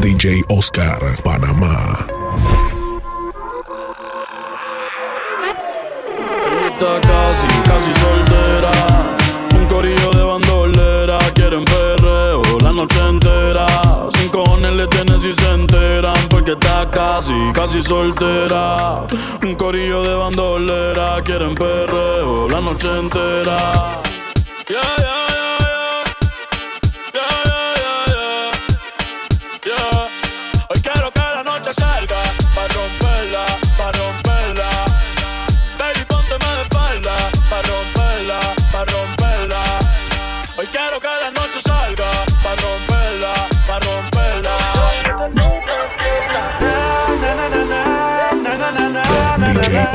DJ Oscar, Panamá. Está casi, casi soltera. Un corillo de bandolera. Quieren perreo la noche entera. Sin cojones le tienen si se enteran. Porque está casi, casi soltera. Un corillo de bandolera. Quieren perreo la noche entera. Yeah.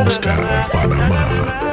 Oscar Panamá.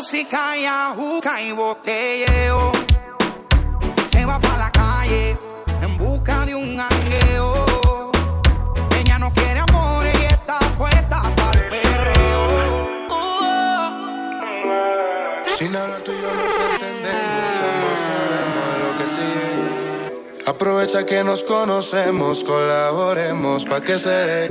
música y a y botelleo. Se va para la calle en busca de un jangueo. Ella no quiere amor y está puesta para el perreo. Uh -oh. Sin hablar tú y yo nos entendemos, no sabemos lo que sigue. Aprovecha que nos conocemos, colaboremos pa' que se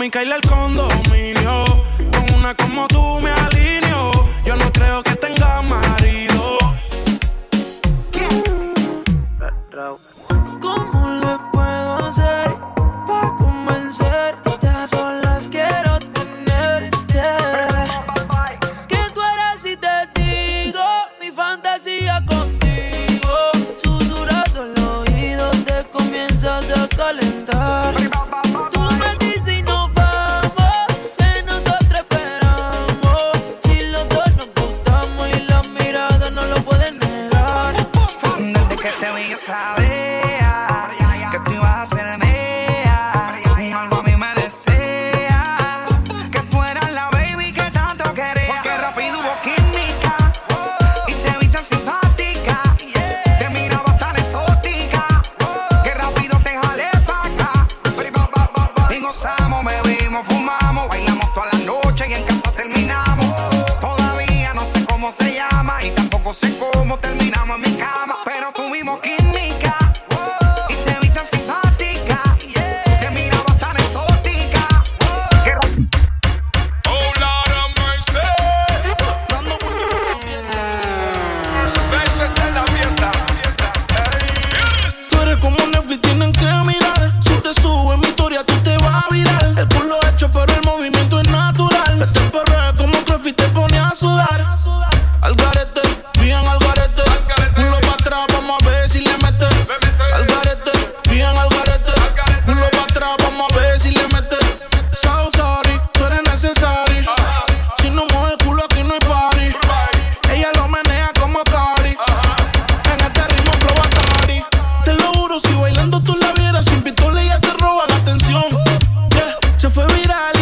mí cae el condominio. Con una como tú me alineo. Yo no creo que tenga marido.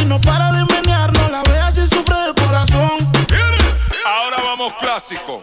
no para de menear, no la veas y sufre del corazón. Ahora vamos clásico.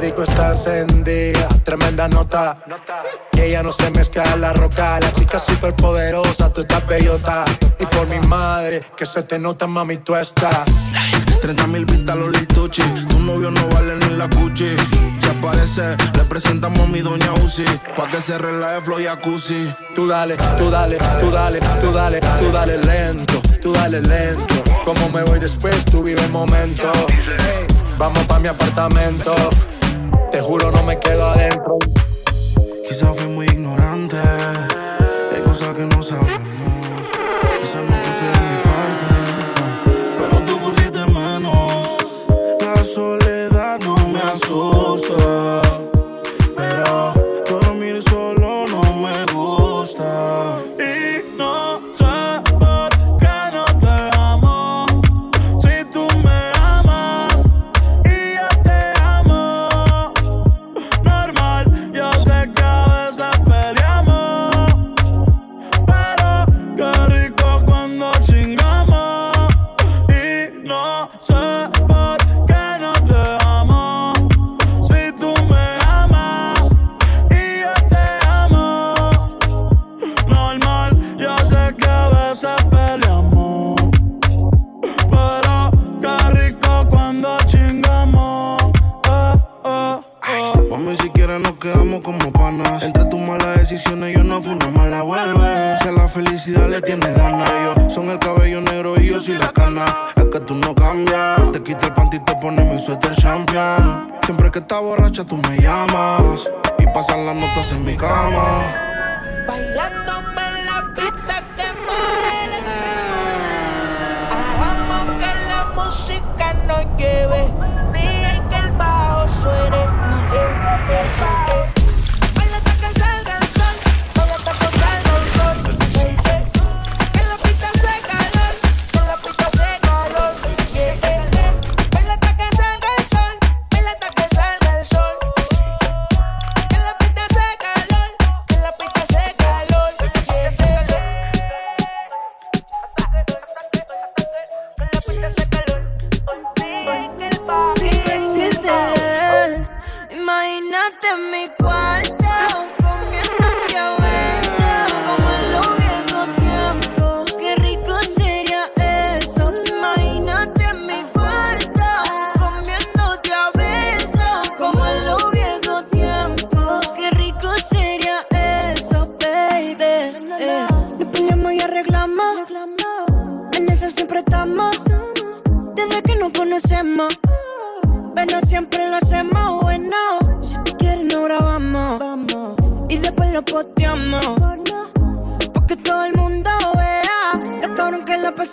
perico está encendida, tremenda nota. Y ella no se mezcla en la roca, la chica súper poderosa, tú estás bellota. Y por mi madre, que se te nota, mami, tú estás. 30 mil vistas los lituchi, tu novio no vale ni la cuchi. Se aparece, le presentamos a mi doña Uzi, pa' que se relaje flow jacuzzi. Tú dale, tú dale, tú dale, tú dale, tú dale lento, tú dale lento. Como me voy después, tú vive el momento. Vamos pa' mi apartamento te juro no me queda adentro. Quizás fui muy ignorante, hay cosas que no sabemos. Quizás no puse de mi parte, pero tú pusiste menos. La soledad no me asusta. Dándome la pista que modele. Hagamos que la música nos lleve.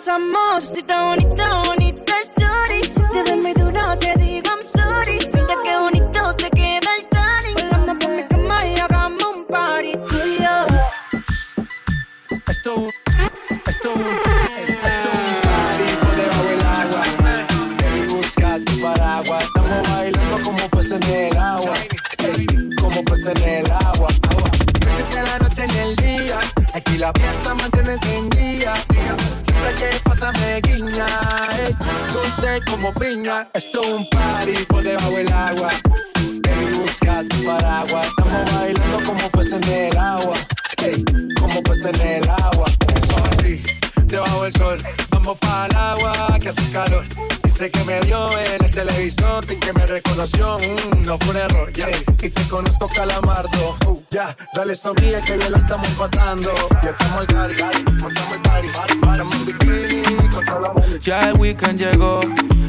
Pasamos. Si está bonita, bonita, sorry. Te doy muy duro, te digo I'm sorry. Mira qué bonito te queda el tanning. Volando por mi cama y hagamos un party. Tú y yo. Esto, esto, esto por debajo del agua. Ven busca tu paraguas. Estamos bailando como peces en el agua. Como peces en el agua. agua. Desde la noche en el día. Aquí la fiesta mantiene encendida. Como piña. Esto es un party por debajo del agua. Ven y busca tu paraguas. Estamos bailando como peces en el agua. Ey, como peces en el agua. Eso así, debajo del sol. Vamos para el agua que hace calor. Dice que me vio en el televisor y que me reconoció. mm, no fue un error, yeah. Y te conozco calamardo. Uh, ya, dale sonríe que bien la estamos pasando. Ya estamos al cari, montamos el party. Estamos en bikini. Ya el weekend llegó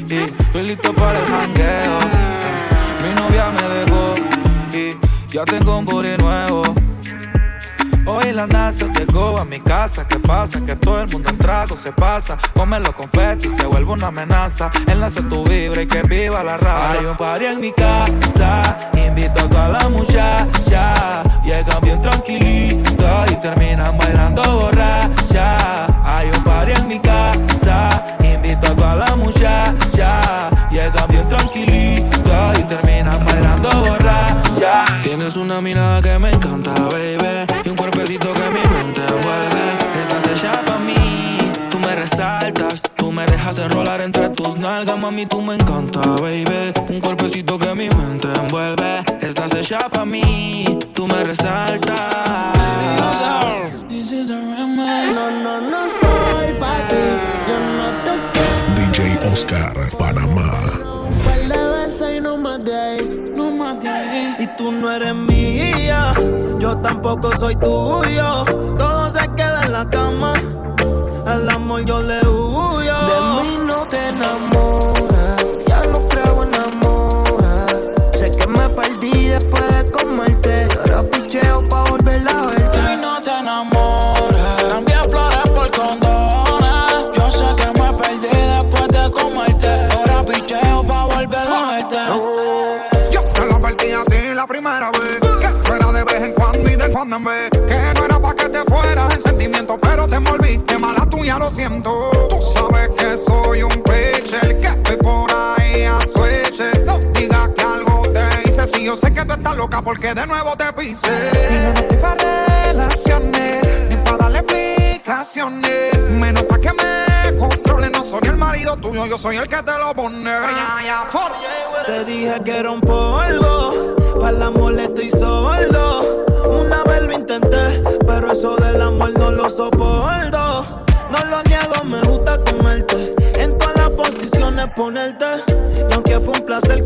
y estoy listo para el jangueo. Mi novia me dejó y ya tengo un booty nuevo. Hoy la NASA llegó a mi casa. ¿Qué pasa? Que todo el mundo en trago se pasa. Come los confetis, se vuelve una amenaza. Enlace tu vibra y que viva la raza. Hay un party en mi casa. Invito a toda la muchacha. Llegan bien tranquilitas y terminan bailando borracha. Mami. Tú me encanta, baby. Un cuerpecito que mi mente envuelve. Estás hecha para mí. Tú me resaltas. This is remedy. No, no, no soy pa' ti. Yo no te quiero. DJ Oscar Panamá. Un par de veces y no más de ahí. No más de ahí. Y tú no eres mía, yo tampoco soy tuyo. Todo se queda en la cama, y Que no era pa' que te fueras en sentimiento Pero te envolviste mala tuya, lo siento. Tú sabes que soy un pitcher Que estoy por ahí a switch No digas que algo te hice Si yo sé que tú estás loca porque de nuevo te pise. Y yo no estoy pa' relaciones Ni pa' darle explicaciones. Menos pa' que me controle No soy el marido tuyo, yo soy el que te lo pone. Te dije que era un polvo, para el amor estoy sordo. Una vez lo intenté, pero eso del amor no lo soporto. No lo niego, me gusta comerte. En todas las posiciones ponerte. Y aunque fue un placer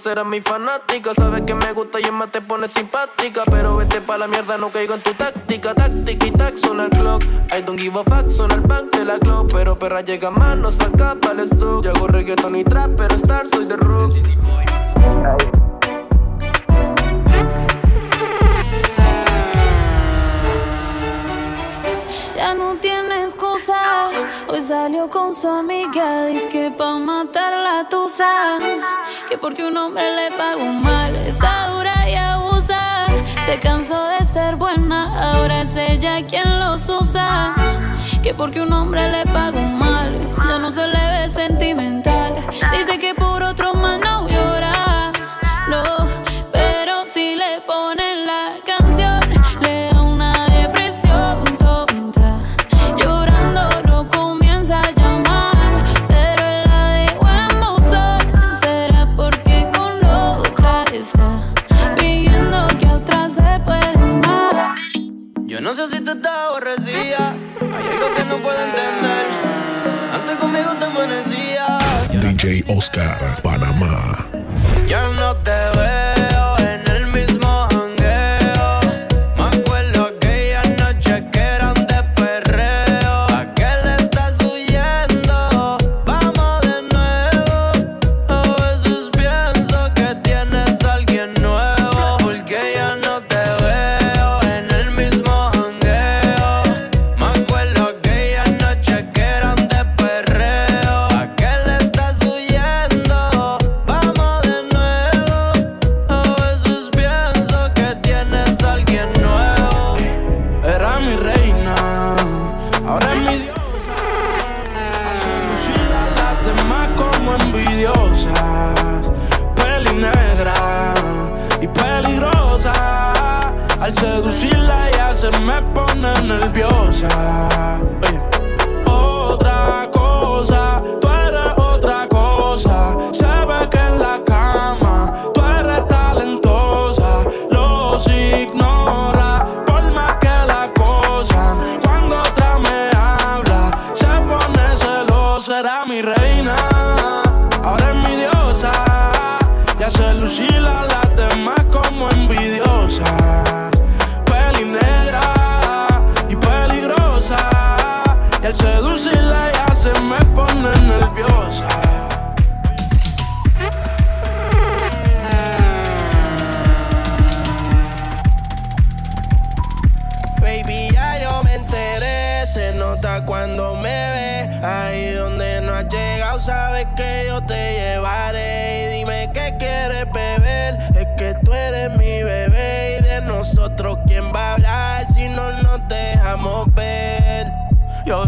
serás mi fanática. Sabes que me gusta y más te pones simpática. Pero vete pa' la mierda, no caigo en tu táctica. Táctica y tac, suena el clock. I don't give a fuck, suena el back de la clock. Pero perra llega más, no saca para el stock. Yo hago reggaeton y trap, pero star soy de rock. Salió con su amiga. Dice que pa' matar la tusa. Que porque un hombre le pagó mal. Está dura y abusa. Se cansó de ser buena. Ahora es ella quien los usa. Que porque un hombre le pagó mal. Ya no se le ve sentimental. Dice que por otro más no No sé si tú estás aborrecida. Hay algo que no puedo entender. Antes conmigo te amanecía. DJ Oscar, Panamá.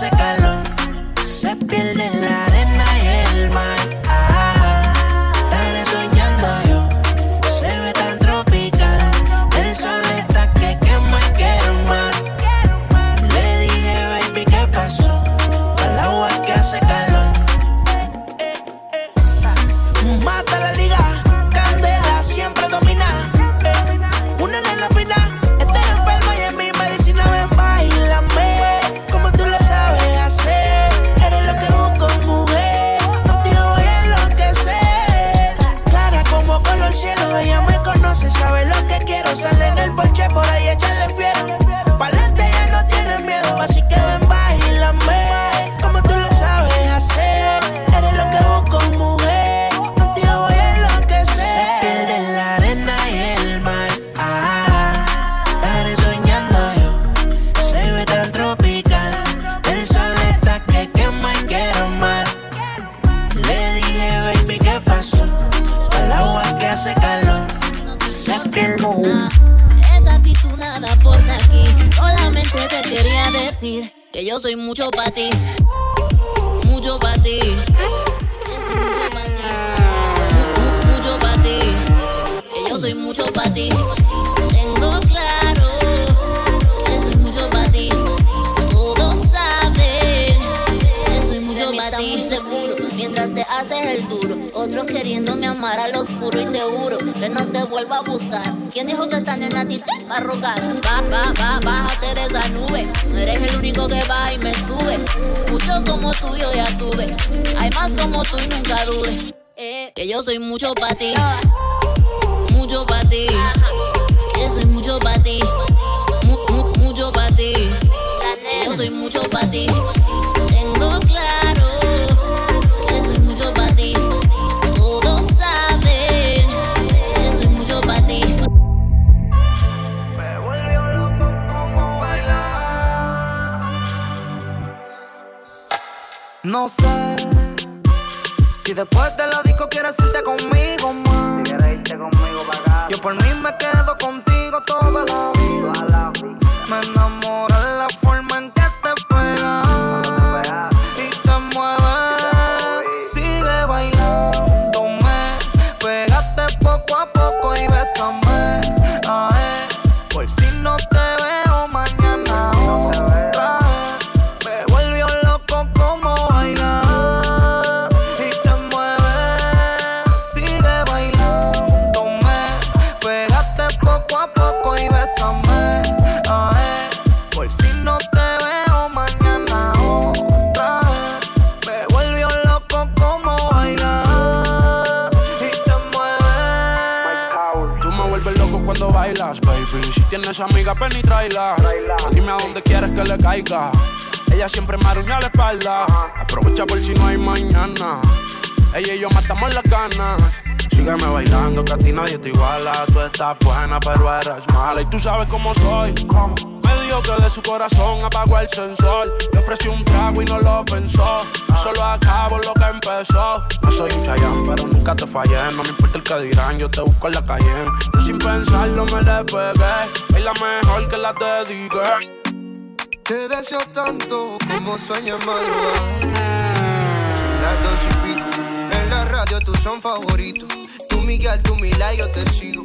se cala. Esa actitud nada aporta aquí. Solamente te quería decir que yo soy mucho para ti. Mucho para ti. Mucho para ti. Que yo soy mucho para ti. amar al oscuro y te juro que no te vuelvo a buscar. ¿Quién dijo que esta nena a ti te va a rogar? Va, va, va, bájate de esa nube. No eres el único que va y me sube. Muchos como tú yo ya tuve. Hay más como tú y nunca dudes. Eh, que yo soy mucho para ti. Mucho para ti. Yo soy mucho para ti. Mucho para ti. Yo soy mucho para ti. después de la disco quieres irte conmigo, más. Si quieres irte conmigo para acá. Yo por mí me quedo contigo toda la tienes amiga, ven y. Dime a dónde quieres que le caiga. Ella siempre me arruña la espalda. Aprovecha por si no hay mañana. Ella y yo matamos las ganas. Sígueme bailando, que a ti nadie te iguala. Tú estás buena, pero eres mala. Y tú sabes cómo soy. Dijo que de su corazón apagó el sensor. Le ofrecí un trago y no lo pensó. Solo acabo lo que empezó. No soy un chayán, pero nunca te fallé. No me importa el que dirán, yo te busco en la calle. Yo sin pensarlo me le pegué. Es la mejor que la dediqué. Te deseo tanto como sueño en madrugada. Son las dos y pico. En la radio tú son favoritos. Tú Miguel, tú Mila yo te sigo.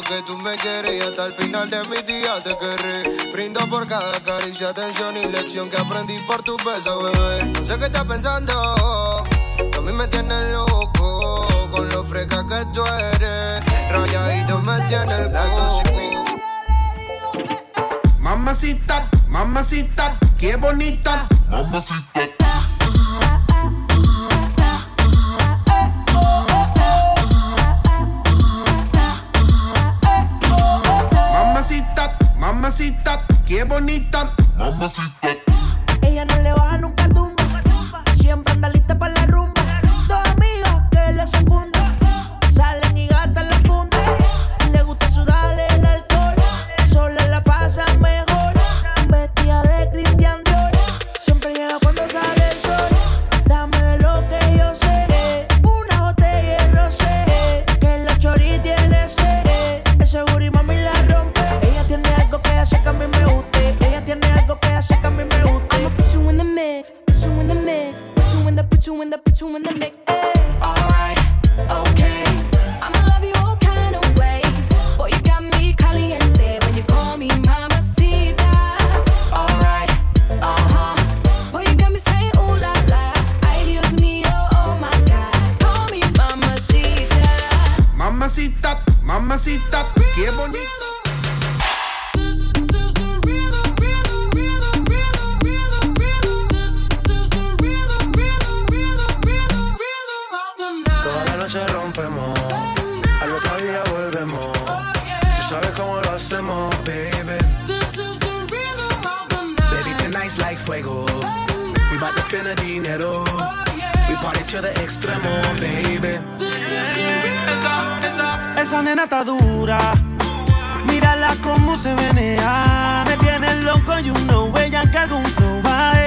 lo que tú me quieres y hasta el final de mi día te querré. Brindo por cada caricia, atención y lección que aprendí por tu beso, bebé. No sé qué estás pensando, tú a mí me tienes loco con lo fresca que tú eres. Rayadito me tienes el Mamacita, mamacita, qué bonita. Mamacita. Mamacita, qué bonita. Mamacita. between cómo se menea. Me tiene loco y uno ella que algún flow va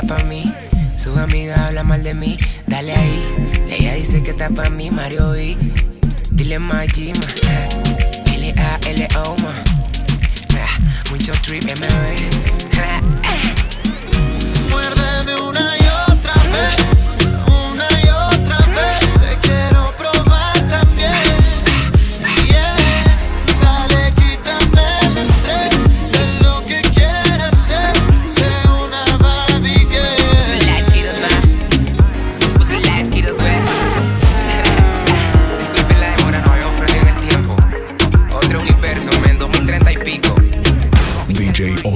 está pa' mí. Sus amigas hablan mal de mí, dale ahí. Ella dice que está pa' mí, Mario B. Dile Majima, L-A-L-O, ma. Mucho trip, MB. Eh. Muérdeme una y otra vez.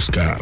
Oscar.